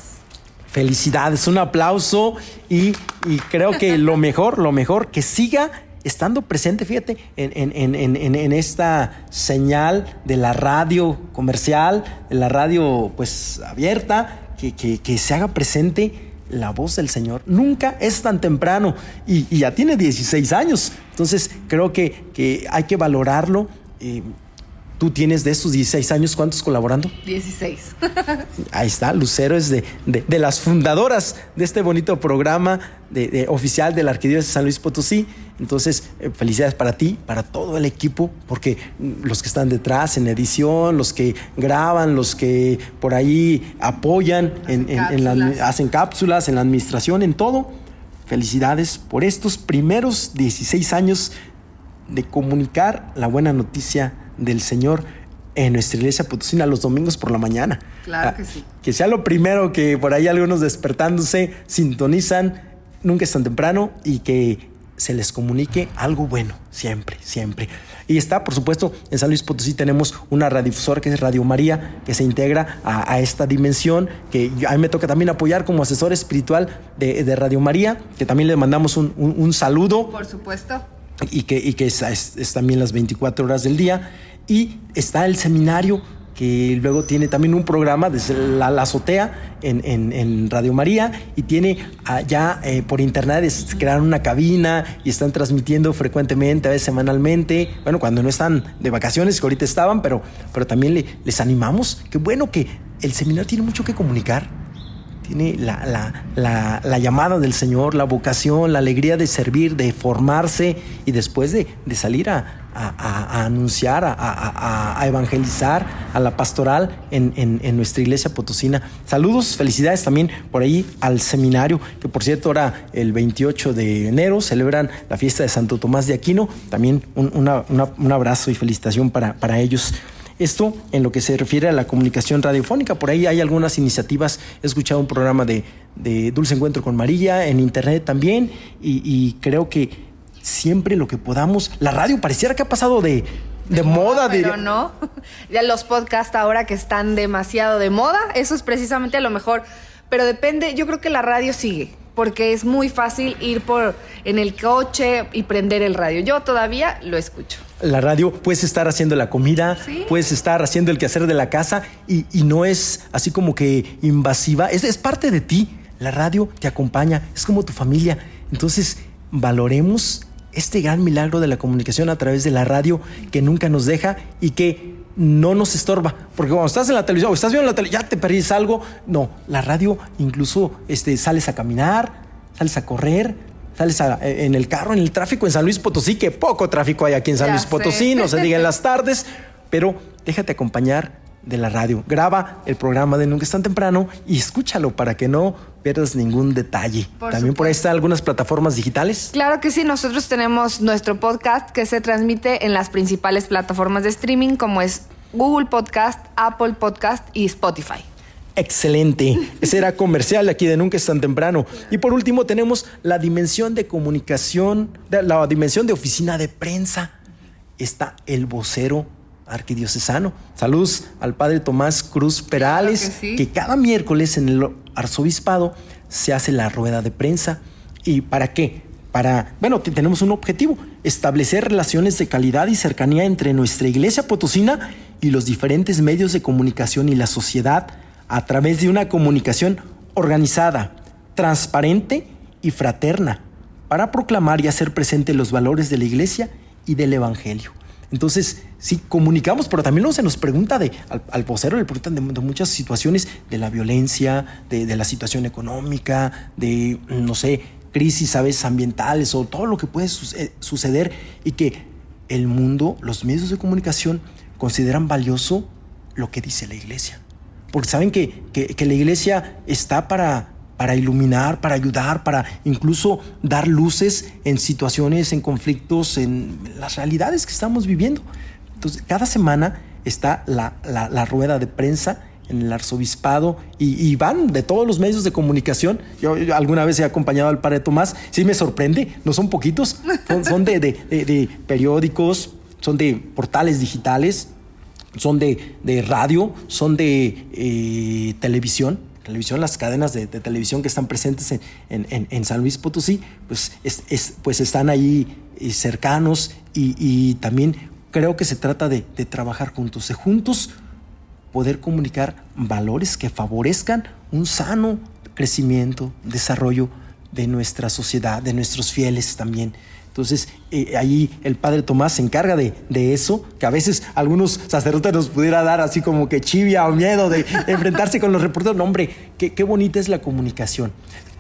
Felicidades, un aplauso y, creo que lo mejor, lo mejor, que siga estando presente, fíjate, en, esta señal de la radio comercial, de la radio pues abierta, que, se haga presente la voz del Señor. Nunca es tan temprano y, ya tiene 16 años. Entonces creo que, hay que valorarlo. Eh, Tú tienes de estos 16 años, ¿cuántos colaborando? 16. Ahí está, Lucero es de, de, las fundadoras de este bonito programa de, oficial de la Arquidiócesis de San Luis Potosí. Entonces, eh, felicidades para ti, para todo el equipo, porque los que están detrás en edición, los que graban, los que por ahí apoyan, hacen, en, la, hacen cápsulas, en la administración, en todo. Felicidades por estos primeros 16 años de comunicar la buena noticia del Señor en nuestra iglesia potosina los domingos por la mañana. Claro que sí. Que sea lo primero que por ahí algunos despertándose sintonizan, nunca es tan temprano y que se les comunique algo bueno, siempre, siempre. Y está, por supuesto, en San Luis Potosí tenemos una radiodifusora que es Radio María, que se integra a, esta dimensión, que a mí me toca también apoyar como asesor espiritual de, Radio María, que también le mandamos un, un, saludo. Por supuesto. Y que, y que es, es también las 24 horas del día. Y está el seminario que luego tiene también un programa desde la, azotea en, Radio María y tiene allá eh, por internet es, crearon una cabina y están transmitiendo frecuentemente, a veces semanalmente, bueno, cuando no están de vacaciones, que ahorita estaban, pero, pero también les animamos, qué bueno que el seminario tiene mucho que comunicar, tiene la, llamada del Señor, la vocación, la alegría de servir, de formarse y después de, salir a, anunciar, a, evangelizar a la pastoral en, nuestra iglesia potosina. Saludos, felicidades también por ahí al seminario, que por cierto ahora el 28 de enero celebran la fiesta de Santo Tomás de Aquino. También un, abrazo y felicitación para, para ellos. Esto en lo que se refiere a la comunicación radiofónica. Por ahí hay algunas iniciativas. He escuchado un programa de, Dulce Encuentro con María en internet también y, creo que siempre lo que podamos. La radio pareciera que ha pasado de, de, moda, Pero no. Ya los podcasts ahora que están demasiado de moda, eso es precisamente a lo mejor. Pero depende, yo creo que la radio sigue porque es muy fácil ir por en el coche y prender el radio. Yo todavía lo escucho. La radio, puedes estar haciendo la comida, puedes estar haciendo el quehacer de la casa y, no es así como que invasiva, es, es parte de ti. La radio te acompaña, es como tu familia. Entonces, valoremos este gran milagro de la comunicación a través de la radio que nunca nos deja y que no nos estorba. Porque cuando estás en la televisión o estás viendo la televisión, ya te perdís algo. No, la radio incluso este, sales a caminar, sales a correr, sales eh, en el carro, en el tráfico en San Luis Potosí, que poco tráfico hay aquí en San Luis Potosí, no se diga en las tardes, pero déjate acompañar de la radio. Graba el programa de Nunca es tan temprano y escúchalo para que no pierdas ningún detalle. También por ahí están algunas plataformas digitales. Claro que sí, nosotros tenemos nuestro podcast que se transmite en las principales plataformas de streaming como es Google Podcast, Apple Podcast y Spotify. Excelente. Ese era comercial aquí de Nunca es tan temprano. Y por último tenemos la dimensión de comunicación, la dimensión de oficina de prensa. Está el vocero arquidiocesano. Saludos al padre Tomás Cruz Perales, que, cada miércoles en el arzobispado se hace la rueda de prensa. ¿Y para qué? Para, bueno, tenemos un objetivo, establecer relaciones de calidad y cercanía entre nuestra iglesia potosina y los diferentes medios de comunicación y la sociedad a través de una comunicación organizada, transparente y fraterna, para proclamar y hacer presente los valores de la iglesia y del evangelio. Entonces, sí, comunicamos, pero también no se nos pregunta de, al, vocero le preguntan de, muchas situaciones de la violencia, de, la situación económica, de, no sé, crisis, ¿sabes?, ambientales o todo lo que puede eh, suceder y que el mundo, los medios de comunicación consideran valioso lo que dice la iglesia. Porque saben que, que la iglesia está para para iluminar, para ayudar, para incluso dar luces en situaciones, en conflictos, en las realidades que estamos viviendo. Entonces, cada semana está la, rueda de prensa en el arzobispado y, van de todos los medios de comunicación. Yo, alguna vez he acompañado al padre Tomás, sí me sorprende, no son poquitos, son, de, periódicos, son de portales digitales, son de, radio, son de eh, televisión televisión, las cadenas de, televisión que están presentes en, San Luis Potosí, pues, pues están ahí eh, cercanos y, también creo que se trata de, trabajar juntos, de juntos poder comunicar valores que favorezcan un sano crecimiento, desarrollo de nuestra sociedad, de nuestros fieles también. Entonces, eh, ahí el padre Tomás se encarga de, eso, que a veces algunos sacerdotes nos pudiera dar así como que chivia o miedo de enfrentarse con los reporteros. No, hombre, qué, qué bonita es la comunicación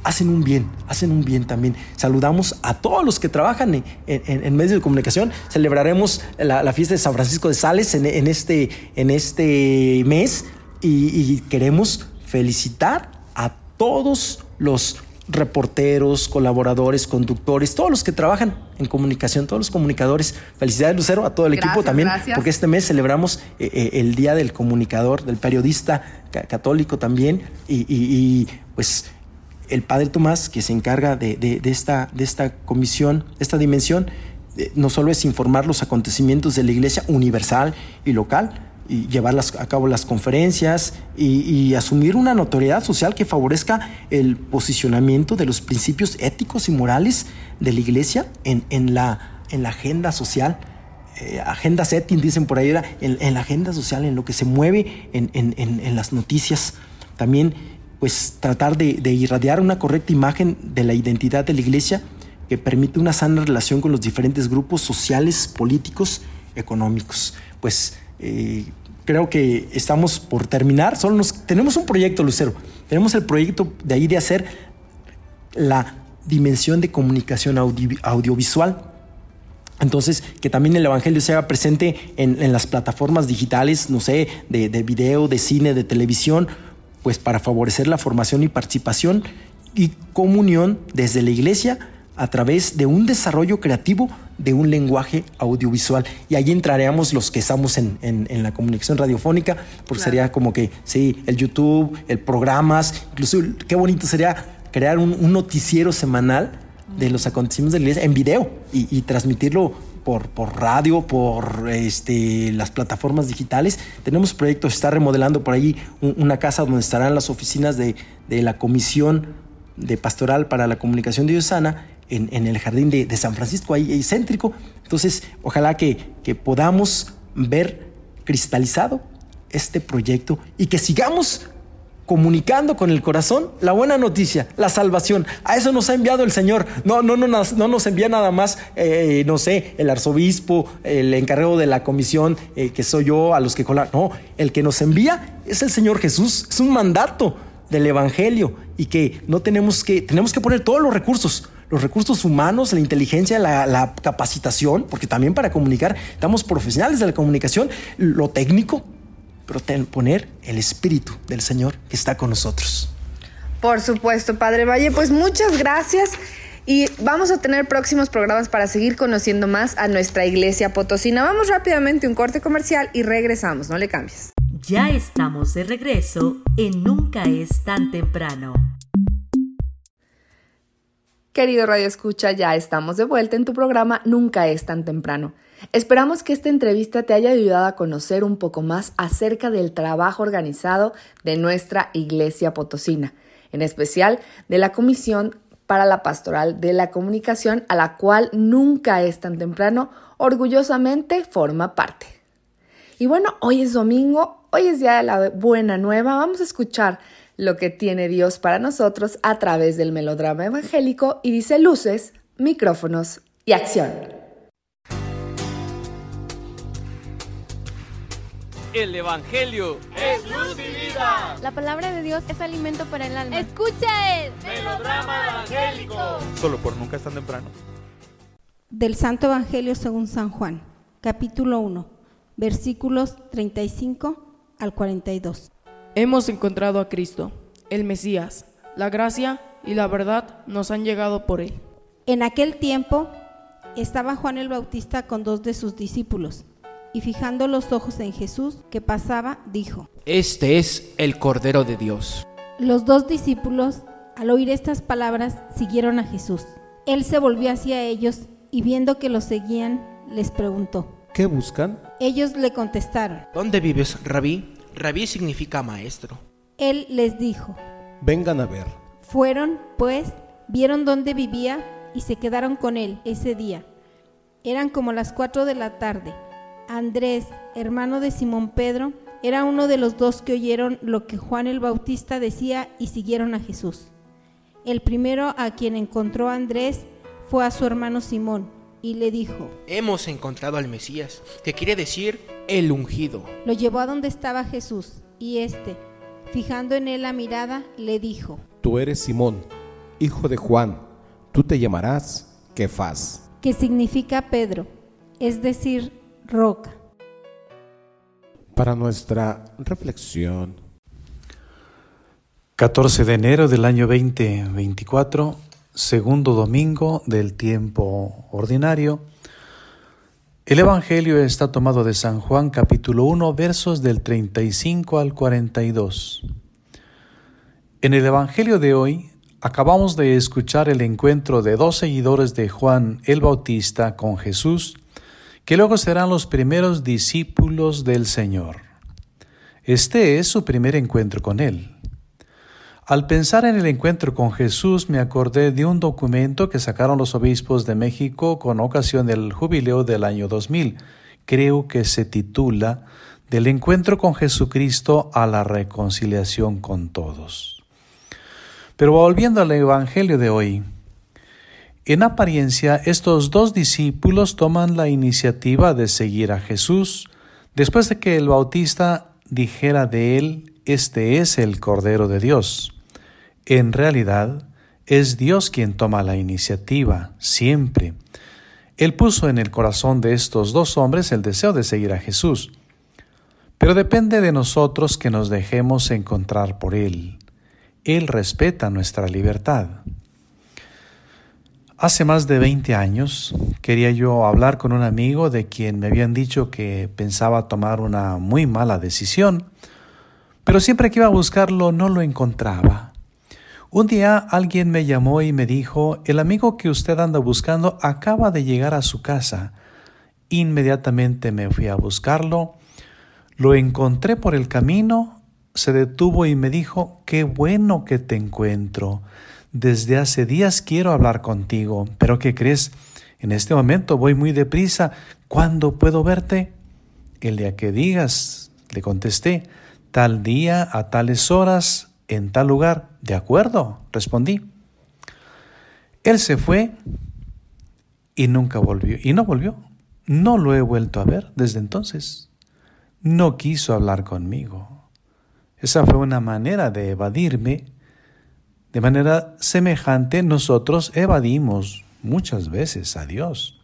hacen un bien, hacen un bien también. Saludamos a todos los que trabajan en, medios de comunicación. Celebraremos la, fiesta de San Francisco de Sales en, este, en este mes y queremos felicitar a todos los reporteros, colaboradores, conductores, todos los que trabajan en comunicación, todos los comunicadores. Felicidades, Lucero, a todo el equipo también, porque este mes celebramos eh, eh, el Día del Comunicador, del Periodista Católico también, y, pues el Padre Tomás, que se encarga de, esta, de esta comisión, esta dimensión, eh, no solo es informar los acontecimientos de la Iglesia universal y local, y llevar a cabo las conferencias y, asumir una notoriedad social que favorezca el posicionamiento de los principios éticos y morales de la iglesia en, en, la, en la agenda social. Eh, agenda setting, dicen por ahí, en, la agenda social, en lo que se mueve en, en las noticias. También, pues, tratar de, irradiar una correcta imagen de la identidad de la iglesia que permite una sana relación con los diferentes grupos sociales, políticos, económicos. Pues eh, creo que estamos por terminar. Solo nos, tenemos un proyecto, Lucero. Tenemos el proyecto de ahí de hacer la dimensión de comunicación audiovisual. Entonces, que también el Evangelio se haga presente en, las plataformas digitales, no sé, de, video, de cine, de televisión, pues para favorecer la formación y participación y comunión desde la iglesia a través de un desarrollo creativo de un lenguaje audiovisual. Y ahí entraremos los que estamos en, la comunicación radiofónica, porque sería como que, sí, el YouTube, el programas, incluso qué bonito sería crear un, noticiero semanal de los acontecimientos de la iglesia en video y, transmitirlo por, radio, por este, las plataformas digitales. Tenemos proyectos, está remodelando por ahí una casa donde estarán las oficinas de, de la Comisión de Pastoral para la Comunicación Diocesana en, en el jardín de, de, San Francisco, ahí, ahí céntrico. Entonces, ojalá que, que podamos ver cristalizado este proyecto y que sigamos comunicando con el corazón la buena noticia, la salvación. A eso nos ha enviado el Señor. No, no, no, no nos envía nada más, eh, no sé, el arzobispo, el encargado de la comisión, eh, que soy yo, a los que colan. No, el que nos envía es el Señor Jesús. Es un mandato del Evangelio y que no tenemos que, tenemos que poner todos los recursos, los recursos humanos, la inteligencia, la, la capacitación, porque también para comunicar estamos profesionales de la comunicación, lo técnico, pero poner el Espíritu del Señor que está con nosotros. Por supuesto, Padre Valle, pues muchas gracias. Y vamos a tener próximos programas para seguir conociendo más a nuestra iglesia potosina. Vamos rápidamente a un corte comercial y regresamos, no le cambies. Ya estamos de regreso en Nunca es tan temprano. Querido Radio Escucha, ya estamos de vuelta en tu programa Nunca es tan temprano. Esperamos que esta entrevista te haya ayudado a conocer un poco más acerca del trabajo organizado de nuestra Iglesia Potosina, en especial de la Comisión para la Pastoral de la Comunicación, a la cual nunca es tan temprano, orgullosamente forma parte. Y bueno, hoy es domingo, hoy es día de la buena nueva, vamos a escuchar lo que tiene Dios para nosotros a través del melodrama evangélico y dice luces, micrófonos y acción. El Evangelio es luz y vida. La palabra de Dios es alimento para el alma. Escucha el melodrama evangélico. Solo por nunca es tan temprano. Del Santo Evangelio según San Juan, capítulo 1, versículos 35 al 42. Hemos encontrado a Cristo, el Mesías. La gracia y la verdad nos han llegado por él. En aquel tiempo estaba Juan el Bautista con dos de sus discípulos y fijando los ojos en Jesús que pasaba, dijo, Este es el Cordero de Dios. Los dos discípulos, al oír estas palabras, siguieron a Jesús. Él se volvió hacia ellos y viendo que los seguían, les preguntó, ¿qué buscan? Ellos le contestaron, ¿dónde vives, rabí? Rabí significa maestro. Él les dijo, vengan a ver. Fueron, pues, vieron dónde vivía y se quedaron con él ese día. Eran como las cuatro de la tarde. Andrés, hermano de Simón Pedro, era uno de los dos que oyeron lo que Juan el Bautista decía y siguieron a Jesús. El primero a quien encontró Andrés fue a su hermano Simón y le dijo, Hemos encontrado al Mesías, que quiere decir el ungido. Lo llevó a donde estaba Jesús y éste, fijando en él la mirada, le dijo, Tú eres Simón, hijo de Juan, tú te llamarás Kefas. Que significa Pedro, es decir, roca. Para nuestra reflexión. 14 de enero del año 2024, segundo domingo del tiempo ordinario. El Evangelio está tomado de San Juan capítulo 1 versos del 35 al 42. En el Evangelio de hoy acabamos de escuchar el encuentro de dos seguidores de Juan el Bautista con Jesús que luego serán los primeros discípulos del Señor. Este es su primer encuentro con Él. Al pensar en el encuentro con Jesús me acordé de un documento que sacaron los obispos de México con ocasión del jubileo del año 2000. Creo que se titula Del encuentro con Jesucristo a la reconciliación con todos. Pero volviendo al Evangelio de hoy, en apariencia, estos dos discípulos toman la iniciativa de seguir a Jesús después de que el Bautista dijera de él, Este es el Cordero de Dios. En realidad, es Dios quien toma la iniciativa, siempre. Él puso en el corazón de estos dos hombres el deseo de seguir a Jesús. Pero depende de nosotros que nos dejemos encontrar por Él. Él respeta nuestra libertad. Hace más de 20 años quería yo hablar con un amigo de quien me habían dicho que pensaba tomar una muy mala decisión, pero siempre que iba a buscarlo no lo encontraba. Un día alguien me llamó y me dijo, el amigo que usted anda buscando acaba de llegar a su casa. Inmediatamente me fui a buscarlo, lo encontré por el camino, se detuvo y me dijo, qué bueno que te encuentro. Desde hace días quiero hablar contigo, pero ¿qué crees? En este momento voy muy deprisa. ¿Cuándo puedo verte? El día que digas, le contesté, tal día, a tales horas, en tal lugar. De acuerdo, respondí. Él se fue y nunca volvió. Y no volvió. No lo he vuelto a ver desde entonces. No quiso hablar conmigo. Esa fue una manera de evadirme. De manera semejante nosotros evadimos muchas veces a Dios.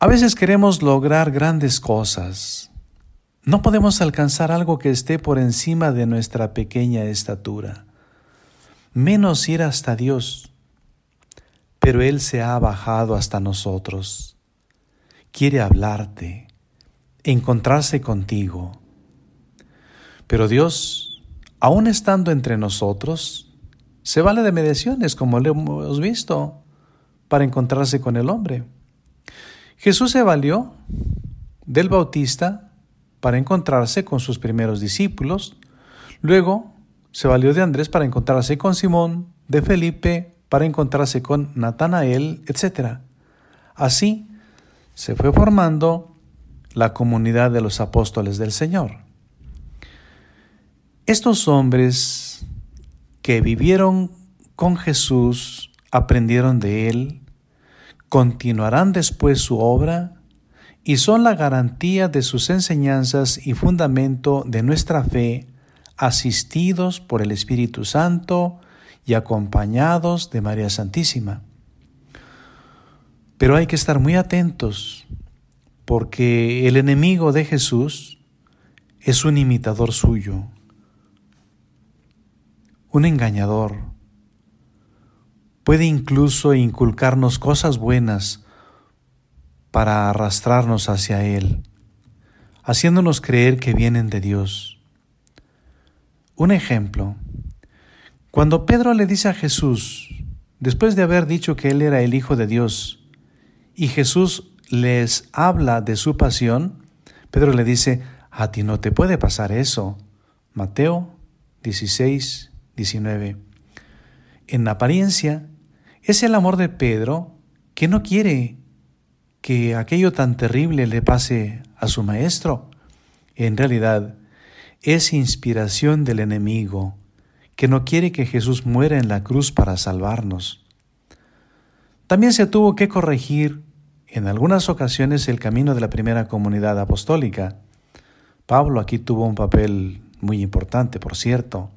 A veces queremos lograr grandes cosas. No podemos alcanzar algo que esté por encima de nuestra pequeña estatura, menos ir hasta Dios. Pero Él se ha bajado hasta nosotros. Quiere hablarte, encontrarse contigo. Pero Dios, aún estando entre nosotros, se vale de mediaciones, como lo hemos visto, para encontrarse con el hombre. Jesús se valió del Bautista para encontrarse con sus primeros discípulos, luego se valió de Andrés para encontrarse con Simón, de Felipe para encontrarse con Natanael, etc. Así se fue formando la comunidad de los apóstoles del Señor. Estos hombres que vivieron con Jesús, aprendieron de Él, continuarán después su obra y son la garantía de sus enseñanzas y fundamento de nuestra fe, asistidos por el Espíritu Santo y acompañados de María Santísima. Pero hay que estar muy atentos, porque el enemigo de Jesús es un imitador suyo, un engañador, puede incluso inculcarnos cosas buenas para arrastrarnos hacia Él, haciéndonos creer que vienen de Dios. Un ejemplo, cuando Pedro le dice a Jesús, después de haber dicho que Él era el Hijo de Dios, y Jesús les habla de su pasión, Pedro le dice, a ti no te puede pasar eso. Mateo 16, 19. En apariencia, es el amor de Pedro que no quiere que aquello tan terrible le pase a su maestro. En realidad, es inspiración del enemigo que no quiere que Jesús muera en la cruz para salvarnos. También se tuvo que corregir en algunas ocasiones el camino de la primera comunidad apostólica. Pablo aquí tuvo un papel muy importante, por cierto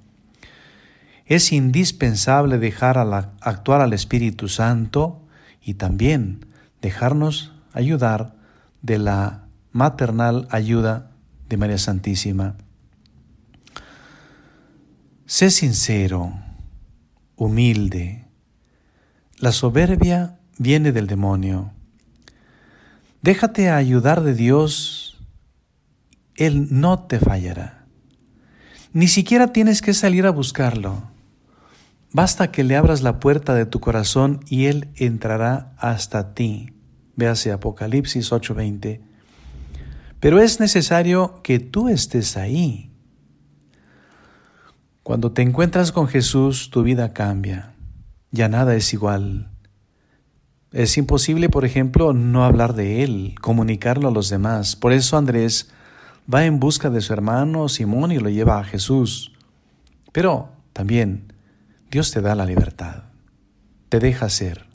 es indispensable dejar actuar al Espíritu Santo y también dejarnos ayudar de la maternal ayuda de María Santísima. Sé sincero, humilde. La soberbia viene del demonio. Déjate ayudar de Dios, Él no te fallará. Ni siquiera tienes que salir a buscarlo. Basta que le abras la puerta de tu corazón y Él entrará hasta ti. Véase Apocalipsis 8:20. Pero es necesario que tú estés ahí. Cuando te encuentras con Jesús, tu vida cambia. Ya nada es igual. Es imposible, por ejemplo, no hablar de Él, comunicarlo a los demás. Por eso Andrés va en busca de su hermano Simón y lo lleva a Jesús. Pero también Dios te da la libertad, te deja ser.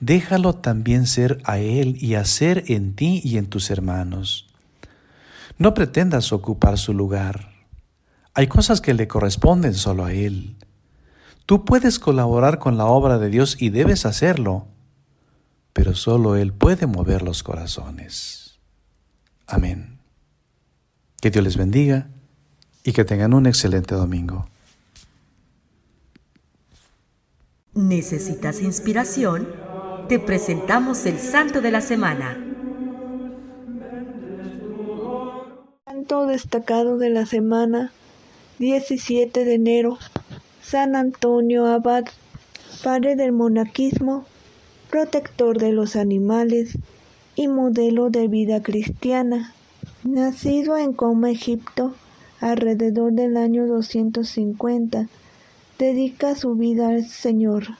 Déjalo también ser a Él y hacer en ti y en tus hermanos. No pretendas ocupar su lugar. Hay cosas que le corresponden solo a Él. Tú puedes colaborar con la obra de Dios y debes hacerlo, pero solo Él puede mover los corazones. Amén. Que Dios les bendiga y que tengan un excelente domingo. ¿Necesitas inspiración? Te presentamos el Santo de la Semana. Santo destacado de la semana 17 de enero, San Antonio Abad, padre del monaquismo, protector de los animales y modelo de vida cristiana. Nacido en Coma, Egipto, alrededor del año 250, dedica su vida al Señor.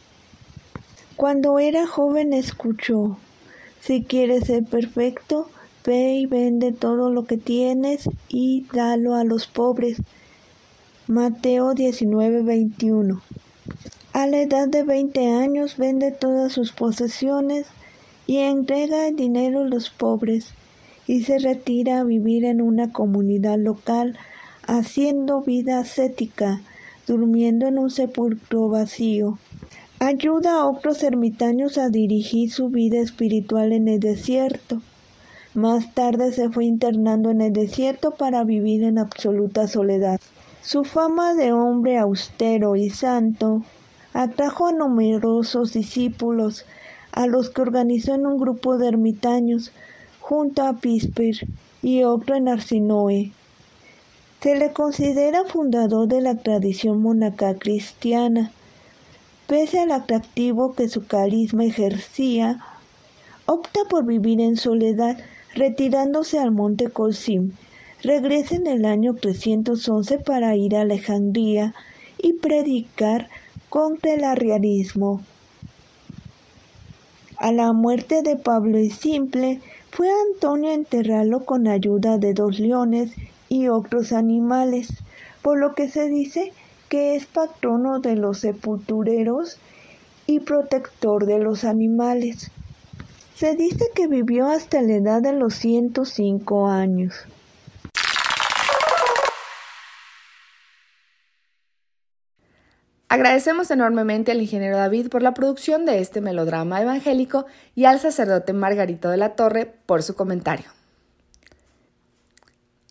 Cuando era joven escuchó, si quieres ser perfecto, ve y vende todo lo que tienes y dalo a los pobres. Mateo 19:21 A la edad de 20 años vende todas sus posesiones y entrega el dinero a los pobres y se retira a vivir en una comunidad local haciendo vida ascética, durmiendo en un sepulcro vacío. Ayuda a otros ermitaños a dirigir su vida espiritual en el desierto. Más tarde se fue internando en el desierto para vivir en absoluta soledad. Su fama de hombre austero y santo atrajo a numerosos discípulos, a los que organizó en un grupo de ermitaños junto a Pisper y otro en Arsinoe. Se le considera fundador de la tradición monacal cristiana. Pese al atractivo que su carisma ejercía, opta por vivir en soledad, retirándose al monte Colsim. Regresa en el año 311 para ir a Alejandría y predicar contra el arrianismo. A la muerte de Pablo y Simple, fue Antonio enterrarlo con ayuda de dos leones y otros animales, por lo que se dice que es patrono de los sepultureros y protector de los animales. Se dice que vivió hasta la edad de los 105 años. Agradecemos enormemente al ingeniero David por la producción de este melodrama evangélico y al sacerdote Margarito de la Torre por su comentario.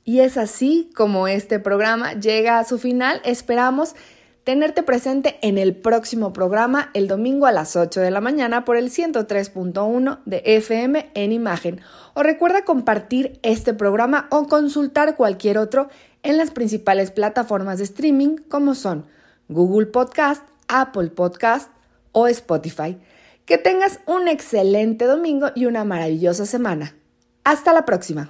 Y es así como este programa llega a su final. Esperamos tenerte presente en el próximo programa el domingo a las 8 de la mañana por el 103.1 de FM en imagen. O recuerda compartir este programa o consultar cualquier otro en las principales plataformas de streaming como son Google Podcast, Apple Podcast o Spotify. Que tengas un excelente domingo y una maravillosa semana. Hasta la próxima.